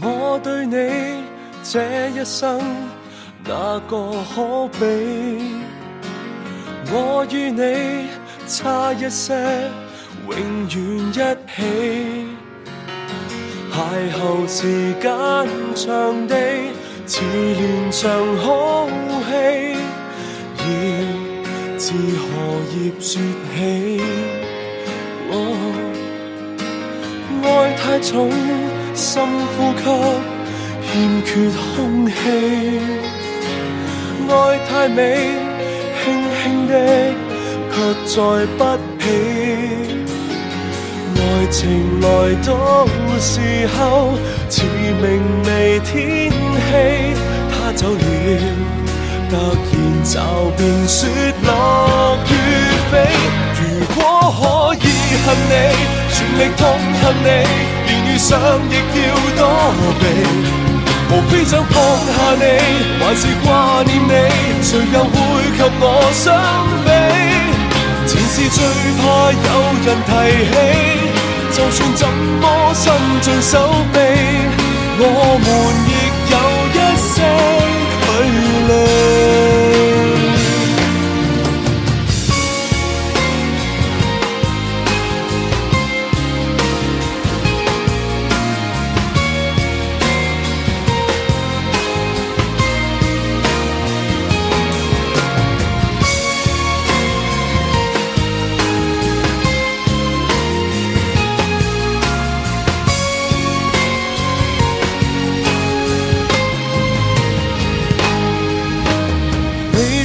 我对你这一生，哪个可比？我与你差一些，永远一起。邂逅时间长地，似连场好戏，要自何叶说起？爱太重，深呼吸，欠缺空气。爱太美，轻轻的，却载不起。爱情来到时候，似明媚天气，他走了，突然骤变雪落雨飞。如果可以恨你，全力痛恨你，连遇上亦要躲避。无非想放下你，还是挂念你，谁又会及我相比？前事最怕有人提起，就算怎么伸尽手臂，我们亦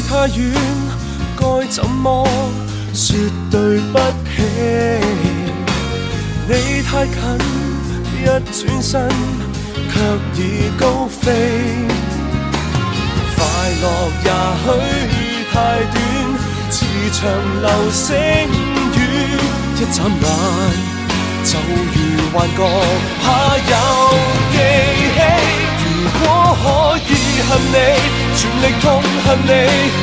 太远，该怎么说对不起？你太近，一转身却已高飞。快乐也许太短，似长流星雨，一眨眼就如幻觉，怕有记起。如果可以恨你，全力痛恨你，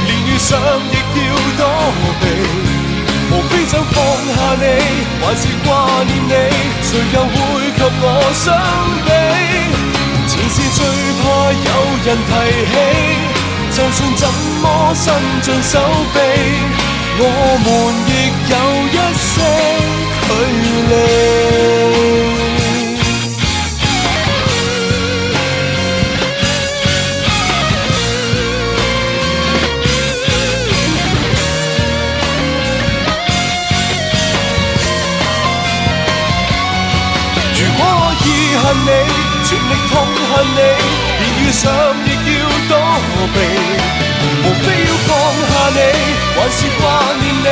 连遇上亦要躲避。无非想放下你，还是挂念你，谁又会及我相比？前事最怕有人提起，就算怎么伸尽手臂，我们亦有一些距离。恨你，全力痛恨你，连遇上亦要躲避。无非要放下你，还是挂念你，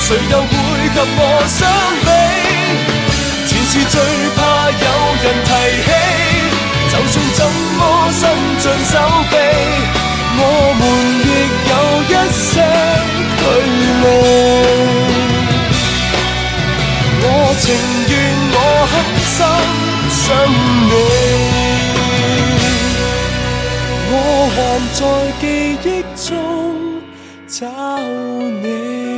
谁又会及我相比？前事最怕有人提起，就算怎么伸尽手臂，我们亦有一些距离。我情愿我狠心想你，我还在记忆中找你。